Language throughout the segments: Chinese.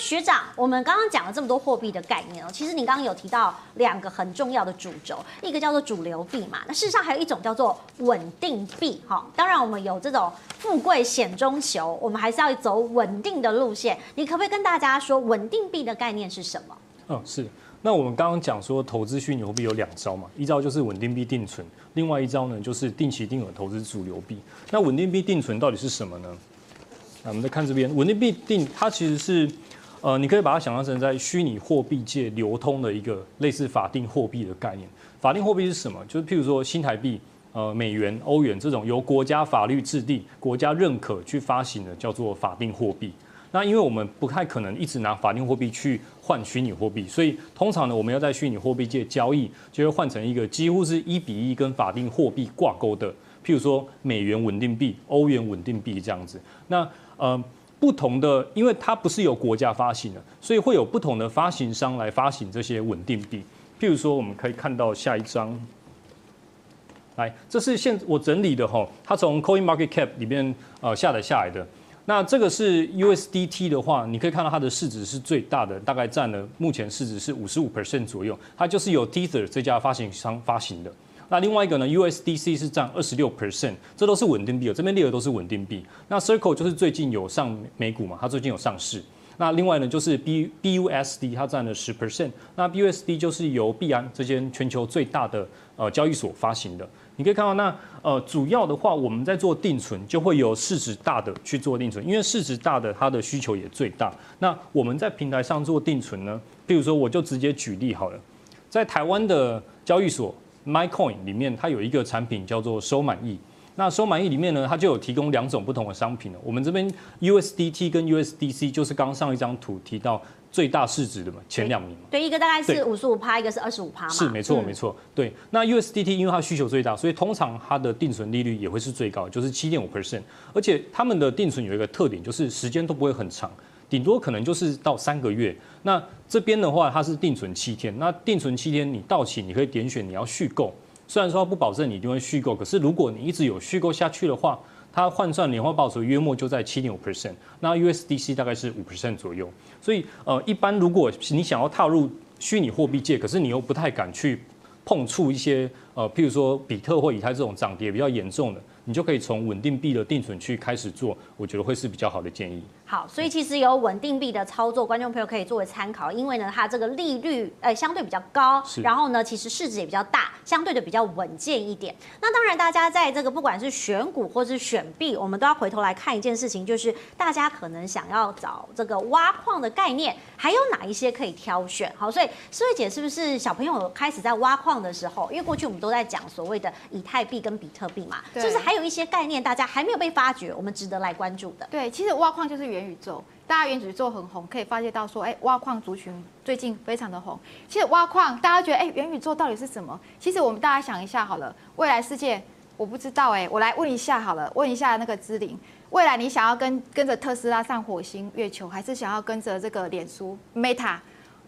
学长，我们刚刚讲了这么多货币的概念哦，其实你刚刚有提到两个很重要的主轴，一个叫做主流币嘛，那事实上还有一种叫做稳定币哈。当然，我们有这种富贵险中求，我们还是要走稳定的路线。你可不可以跟大家说稳定币的概念是什么？嗯，是。那我们刚刚讲说投资虚拟货币有两招嘛，一招就是稳定币定存，另外一招呢就是定期定额投资主流币。那稳定币定存到底是什么呢？那我们再看这边，稳定币定它其实是，呃，你可以把它想象成在虚拟货币界流通的一个类似法定货币的概念。法定货币是什么？就是譬如说新台币、呃美元、欧元这种由国家法律制定、国家认可去发行的，叫做法定货币。那因为我们不太可能一直拿法定货币去换虚拟货币，所以通常呢，我们要在虚拟货币界交易，就会换成一个几乎是一比一跟法定货币挂钩的，譬如说美元稳定币、欧元稳定币这样子。那呃，不同的，因为它不是由国家发行的，所以会有不同的发行商来发行这些稳定币。譬如说，我们可以看到下一张，来，这是现我整理的哈，它从 Coin Market Cap 里面呃下载下来的。那这个是 USDT 的话，你可以看到它的市值是最大的，大概占了目前市值是五十五 percent 左右。它就是由 Tether 这家发行商发行的。那另外一个呢，USDC 是占二十六 percent，这都是稳定币，这边列的都是稳定币。那 Circle 就是最近有上美股嘛，它最近有上市。那另外呢，就是 B BUSD 它占了十 percent。那 BUSD 就是由币安这间全球最大的呃交易所发行的。你可以看到那，那呃，主要的话，我们在做定存，就会有市值大的去做定存，因为市值大的它的需求也最大。那我们在平台上做定存呢，譬如说，我就直接举例好了，在台湾的交易所 MyCoin 里面，它有一个产品叫做收满意。那收满意里面呢，它就有提供两种不同的商品了。我们这边 USDT 跟 USDC 就是刚上一张图提到。最大市值的嘛，前两名嘛。对，一个大概是五十五趴，一个是二十五趴嘛。是，没错，没错。对，那 USDT 因为它需求最大，所以通常它的定存利率也会是最高，就是七点五 percent。而且他们的定存有一个特点，就是时间都不会很长，顶多可能就是到三个月。那这边的话，它是定存七天。那定存七天，你到期你可以点选你要续购。虽然说它不保证你一定会续购，可是如果你一直有续购下去的话，它换算年化报酬约莫就在七点五 percent，那 USDC 大概是五 percent 左右。所以呃，一般如果你想要踏入虚拟货币界，可是你又不太敢去碰触一些呃，譬如说比特或以太这种涨跌比较严重的，你就可以从稳定币的定存去开始做，我觉得会是比较好的建议。好，所以其实有稳定币的操作，观众朋友可以作为参考，因为呢，它这个利率诶、欸、相对比较高，然后呢，其实市值也比较大，相对的比较稳健一点。那当然，大家在这个不管是选股或是选币，我们都要回头来看一件事情，就是大家可能想要找这个挖矿的概念，还有哪一些可以挑选？好，所以思慧姐是不是小朋友开始在挖矿的时候，因为过去我们都在讲所谓的以太币跟比特币嘛，就是还有一些概念大家还没有被发掘，我们值得来关注的。对，其实挖矿就是原。元宇宙，大家元宇宙很红，可以发现到说，哎，挖矿族群最近非常的红。其实挖矿，大家觉得，哎，元宇宙到底是什么？其实我们大家想一下好了，未来世界我不知道，哎，我来问一下好了，问一下那个芝林，未来你想要跟跟着特斯拉上火星、月球，还是想要跟着这个脸书 Meta？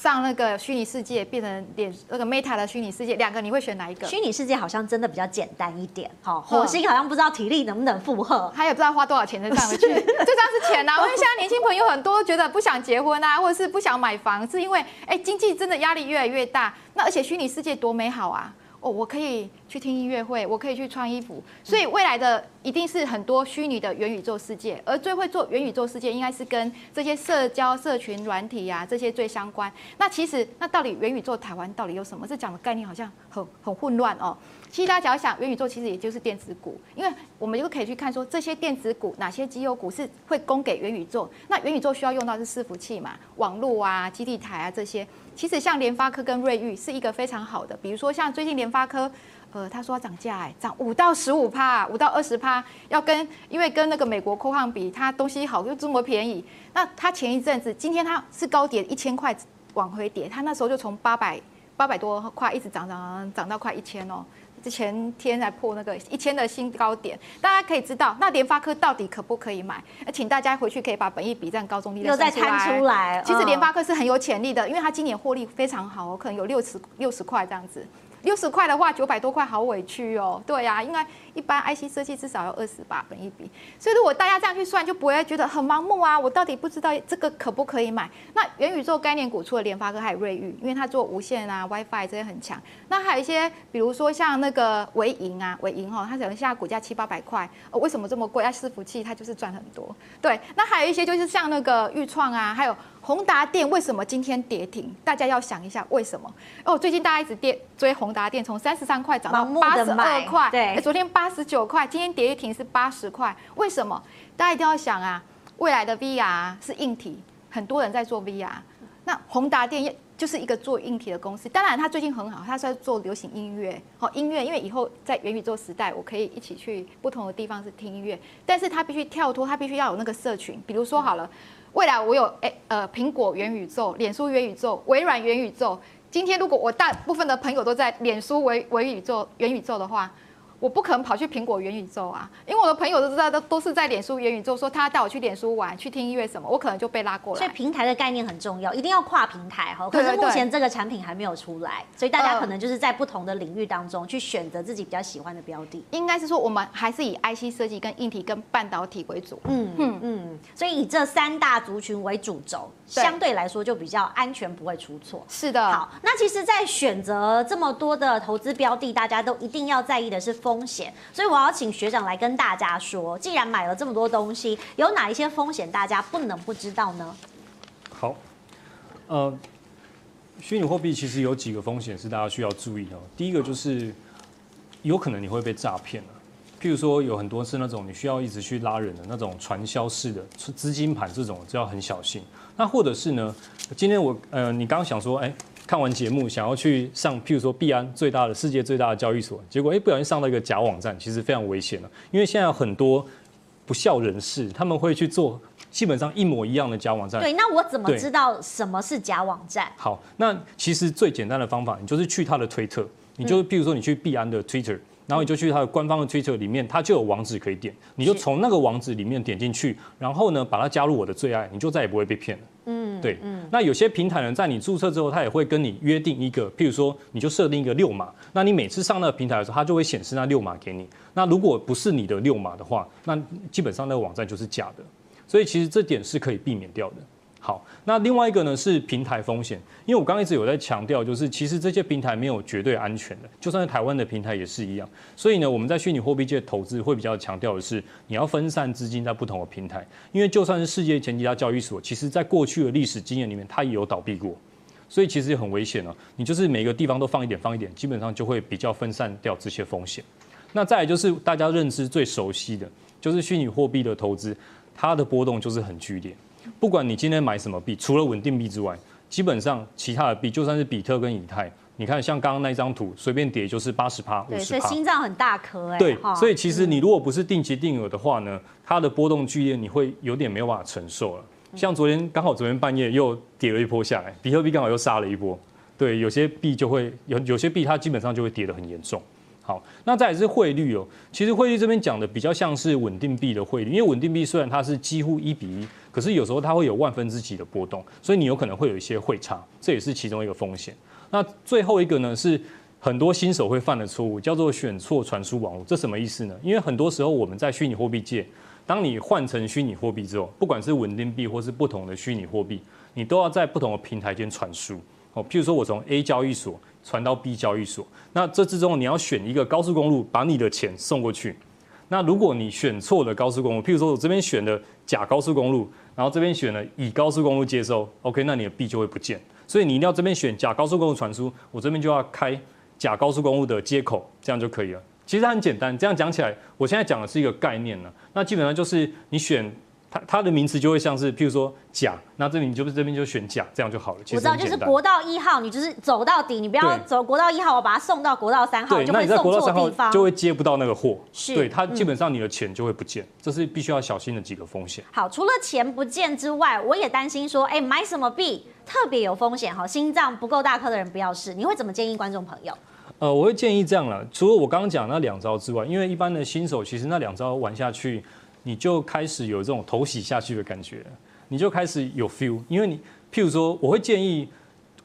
上那个虚拟世界变成脸那个 Meta 的虚拟世界，两个你会选哪一个？虚拟世界好像真的比较简单一点，好，火星好像不知道体力能不能负荷，还有不知道花多少钱能上回去，这张是钱呐、啊。因为现在年轻朋友很多觉得不想结婚啊，或者是不想买房，是因为哎经济真的压力越来越大。那而且虚拟世界多美好啊！哦，我可以去听音乐会，我可以去穿衣服，所以未来的一定是很多虚拟的元宇宙世界，而最会做元宇宙世界，应该是跟这些社交社群软体呀、啊、这些最相关。那其实，那到底元宇宙台湾到底有什么？这讲的概念好像很很混乱哦。其实大家想一想，元宇宙其实也就是电子股，因为我们就可以去看说这些电子股哪些绩优股是会供给元宇宙。那元宇宙需要用到是伺服器嘛，网络啊、基地台啊这些。其实像联发科跟瑞昱是一个非常好的，比如说像最近联发科，呃，他说要涨价哎，涨五到十五趴，五到二十趴，要跟因为跟那个美国科创比，它东西好又这么便宜。那它前一阵子，今天它是高点一千块往回跌，它那时候就从八百八百多块一直涨涨涨到快一千哦。前天才破那个一千的新高点，大家可以知道，那联发科到底可不可以买？请大家回去可以把本益比占高中利率又再摊出来。其实联发科是很有潜力的，因为它今年获利非常好，可能有六十六十块这样子。六十块的话，九百多块好委屈哦。对呀、啊，应该一般 IC 设计至少要二十吧，本一笔。所以如果大家这样去算，就不会觉得很盲目啊。我到底不知道这个可不可以买？那元宇宙概念股除了联发科，还有瑞昱，因为它做无线啊、WiFi 这些很强。那还有一些，比如说像那个纬颖啊，纬颖哈，它可能现在股价七八百块，呃，为什么这么贵？它伺服器它就是赚很多。对，那还有一些就是像那个钰创啊，还有。宏达电为什么今天跌停？大家要想一下为什么？哦，最近大家一直跌追宏达电，从三十三块涨到八十二块，对，昨天八十九块，今天跌停是八十块，为什么？大家一定要想啊，未来的 VR 是硬体，很多人在做 VR，那宏达电就是一个做硬体的公司，当然它最近很好，它是在做流行音乐，好音乐，因为以后在元宇宙时代，我可以一起去不同的地方是听音乐，但是它必须跳脱，它必须要有那个社群，比如说好了。未来我有诶呃苹果元宇宙、脸书元宇宙、微软元宇宙。今天如果我大部分的朋友都在脸书微微宇宙元宇宙的话。我不可能跑去苹果元宇宙啊，因为我的朋友都知道，都都是在脸书元宇宙，说他带我去脸书玩，去听音乐什么，我可能就被拉过来。所以平台的概念很重要，一定要跨平台哈。可是目前这个产品还没有出来，所以大家可能就是在不同的领域当中去选择自己比较喜欢的标的。应该是说，我们还是以 IC 设计、跟硬体、跟半导体为主。嗯嗯嗯，所以以这三大族群为主轴，相对来说就比较安全，不会出错。是的。好，那其实，在选择这么多的投资标的，大家都一定要在意的是风险，所以。我要请学长来跟大家说，既然买了这么多东西，有哪一些风险大家不能不知道呢？好，呃，虚拟货币其实有几个风险是大家需要注意的。第一个就是有可能你会被诈骗了，譬如说有很多是那种你需要一直去拉人的那种传销式的资金盘，这种就要很小心。那或者是呢，今天我呃，你刚刚想说，哎。看完节目，想要去上，譬如说币安最大的世界最大的交易所，结果哎，不小心上到一个假网站，其实非常危险的。因为现在有很多不孝人士，他们会去做基本上一模一样的假网站。对，那我怎么知道什么是假网站？好，那其实最简单的方法，你就是去他的推特，你就譬如说你去币安的 Twitter。然后你就去他的官方的 Twitter 里面，它就有网址可以点，你就从那个网址里面点进去，然后呢，把它加入我的最爱，你就再也不会被骗了。嗯，对，嗯。那有些平台呢，在你注册之后，它也会跟你约定一个，譬如说，你就设定一个六码，那你每次上那个平台的时候，它就会显示那六码给你。那如果不是你的六码的话，那基本上那个网站就是假的。所以其实这点是可以避免掉的。好，那另外一个呢是平台风险，因为我刚一直有在强调，就是其实这些平台没有绝对安全的，就算是台湾的平台也是一样。所以呢，我们在虚拟货币界投资会比较强调的是，你要分散资金在不同的平台，因为就算是世界前几大交易所，其实在过去的历史经验里面，它也有倒闭过，所以其实也很危险哦。你就是每个地方都放一点，放一点，基本上就会比较分散掉这些风险。那再来就是大家认知最熟悉的，就是虚拟货币的投资，它的波动就是很剧烈。不管你今天买什么币，除了稳定币之外，基本上其他的币，就算是比特跟以太，你看像刚刚那张图，随便跌就是八十趴、五十趴。对，所以心脏很大颗哎。对，所以其实你如果不是定期定额的话呢，它的波动剧烈，你会有点没有办法承受了。像昨天刚好昨天半夜又跌了一波下来，比特币刚好又杀了一波。对，有些币就会有有些币它基本上就会跌得很严重。好，那再来是汇率哦。其实汇率这边讲的比较像是稳定币的汇率，因为稳定币虽然它是几乎一比一，可是有时候它会有万分之几的波动，所以你有可能会有一些汇差，这也是其中一个风险。那最后一个呢，是很多新手会犯的错误，叫做选错传输网络。这什么意思呢？因为很多时候我们在虚拟货币界，当你换成虚拟货币之后，不管是稳定币或是不同的虚拟货币，你都要在不同的平台间传输。哦，譬如说我从 A 交易所传到 B 交易所，那这之中你要选一个高速公路把你的钱送过去。那如果你选错了高速公路，譬如说我这边选的甲高速公路，然后这边选了乙高速公路接收，OK，那你的币就会不见。所以你一定要这边选甲高速公路传输，我这边就要开甲高速公路的接口，这样就可以了。其实很简单，这样讲起来，我现在讲的是一个概念呢。那基本上就是你选。它它的名词就会像是，譬如说甲，那这里你就这边就选甲，这样就好了。我知道，就是国道一号，你就是走到底，你不要走国道一号，我把它送到国道三号，就会送错地方，就会接不到那个货。是，对，它基本上你的钱就会不见，这是必须要小心的几个风险。好，除了钱不见之外，我也担心说，哎，买什么币特别有风险哈，心脏不够大颗的人不要试。你会怎么建议观众朋友？呃，我会建议这样了，除了我刚刚讲那两招之外，因为一般的新手其实那两招玩下去。你就开始有这种投洗下去的感觉，你就开始有 feel，因为你譬如说，我会建议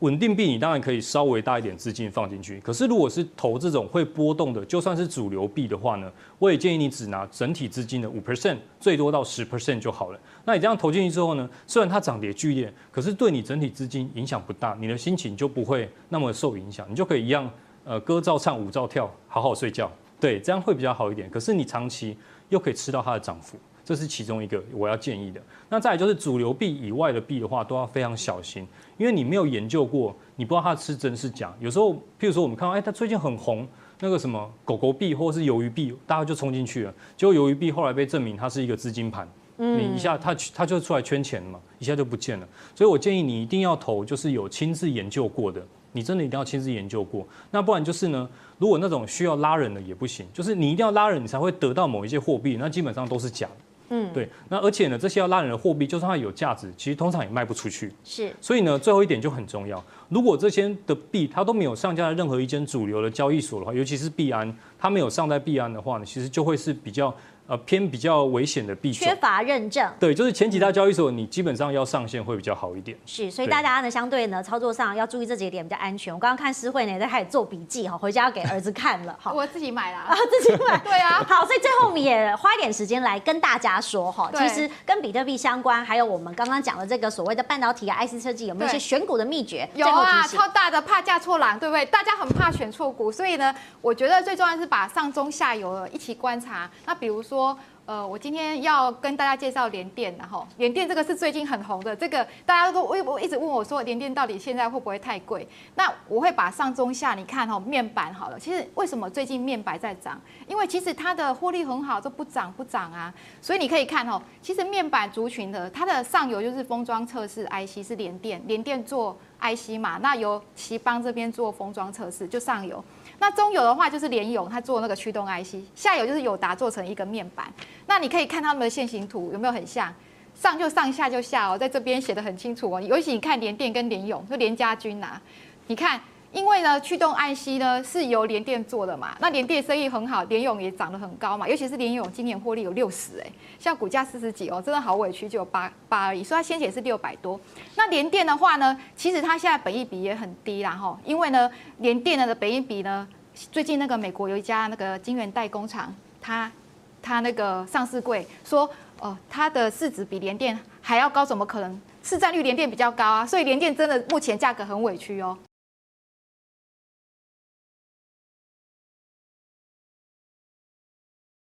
稳定币你当然可以稍微大一点资金放进去，可是如果是投这种会波动的，就算是主流币的话呢，我也建议你只拿整体资金的五 percent，最多到十 percent 就好了。那你这样投进去之后呢，虽然它涨跌剧烈，可是对你整体资金影响不大，你的心情就不会那么受影响，你就可以一样，呃，歌照唱，舞照跳，好好睡觉，对，这样会比较好一点。可是你长期又可以吃到它的涨幅。这是其中一个我要建议的。那再来就是主流币以外的币的话，都要非常小心，因为你没有研究过，你不知道它是真是假。有时候，譬如说我们看到，哎，它最近很红，那个什么狗狗币或者是鱿鱼币，大家就冲进去了。结果鱿鱼币后来被证明它是一个资金盘，你一下它它就出来圈钱了嘛，一下就不见了。所以我建议你一定要投，就是有亲自研究过的。你真的一定要亲自研究过，那不然就是呢，如果那种需要拉人的也不行，就是你一定要拉人，你才会得到某一些货币，那基本上都是假的。嗯，对，那而且呢，这些要拉人的货币，就算它有价值，其实通常也卖不出去。是，所以呢，最后一点就很重要，如果这些的币它都没有上架在任何一间主流的交易所的话，尤其是币安，它没有上在币安的话呢，其实就会是比较。呃，偏比较危险的币种，缺乏认证。对，就是前几大交易所，你基本上要上线会比较好一点。是，所以大家呢，相对呢，操作上要注意这几点比较安全。我刚刚看诗慧呢在开始做笔记哈，回家要给儿子看了哈。我自己买了啊，自己买。对啊。好，所以最后我们也花一点时间来跟大家说哈，其实跟比特币相关，还有我们刚刚讲的这个所谓的半导体啊、IC 设计，有没有一些选股的秘诀？有啊，超大的怕嫁错郎，对不对？大家很怕选错股，所以呢，我觉得最重要是把上中下游一起观察。那比如说。说呃，我今天要跟大家介绍联电，然后联电这个是最近很红的，这个大家都我我一直问我说，联电到底现在会不会太贵？那我会把上中下，你看哈，面板好了，其实为什么最近面板在涨？因为其实它的获利很好，都不涨不涨啊，所以你可以看哈，其实面板族群的它的上游就是封装测试 IC 是联电，联电做 IC 嘛，那由頎邦这边做封装测试就上游。那中游的话就是联咏，它做那个驱动 IC；下游就是友达做成一个面板。那你可以看他们的线形图有没有很像？上就上，下就下哦，在这边写的很清楚哦。尤其你看联电跟联咏，就联家军呐，你看。因为呢，驱动 IC 呢是由联电做的嘛，那联电生意很好，联永也涨得很高嘛，尤其是联永今年获利有六十哎，像股价四十几哦，真的好委屈，就有八八而已，所以它先前是六百多。那联电的话呢，其实它现在本益比也很低啦哈，因为呢，联电的本益比呢，最近那个美国有一家那个晶圆代工厂，它它那个上市柜说哦，它的市值比联电还要高，怎么可能？市占率联电比较高啊，所以联电真的目前价格很委屈哦。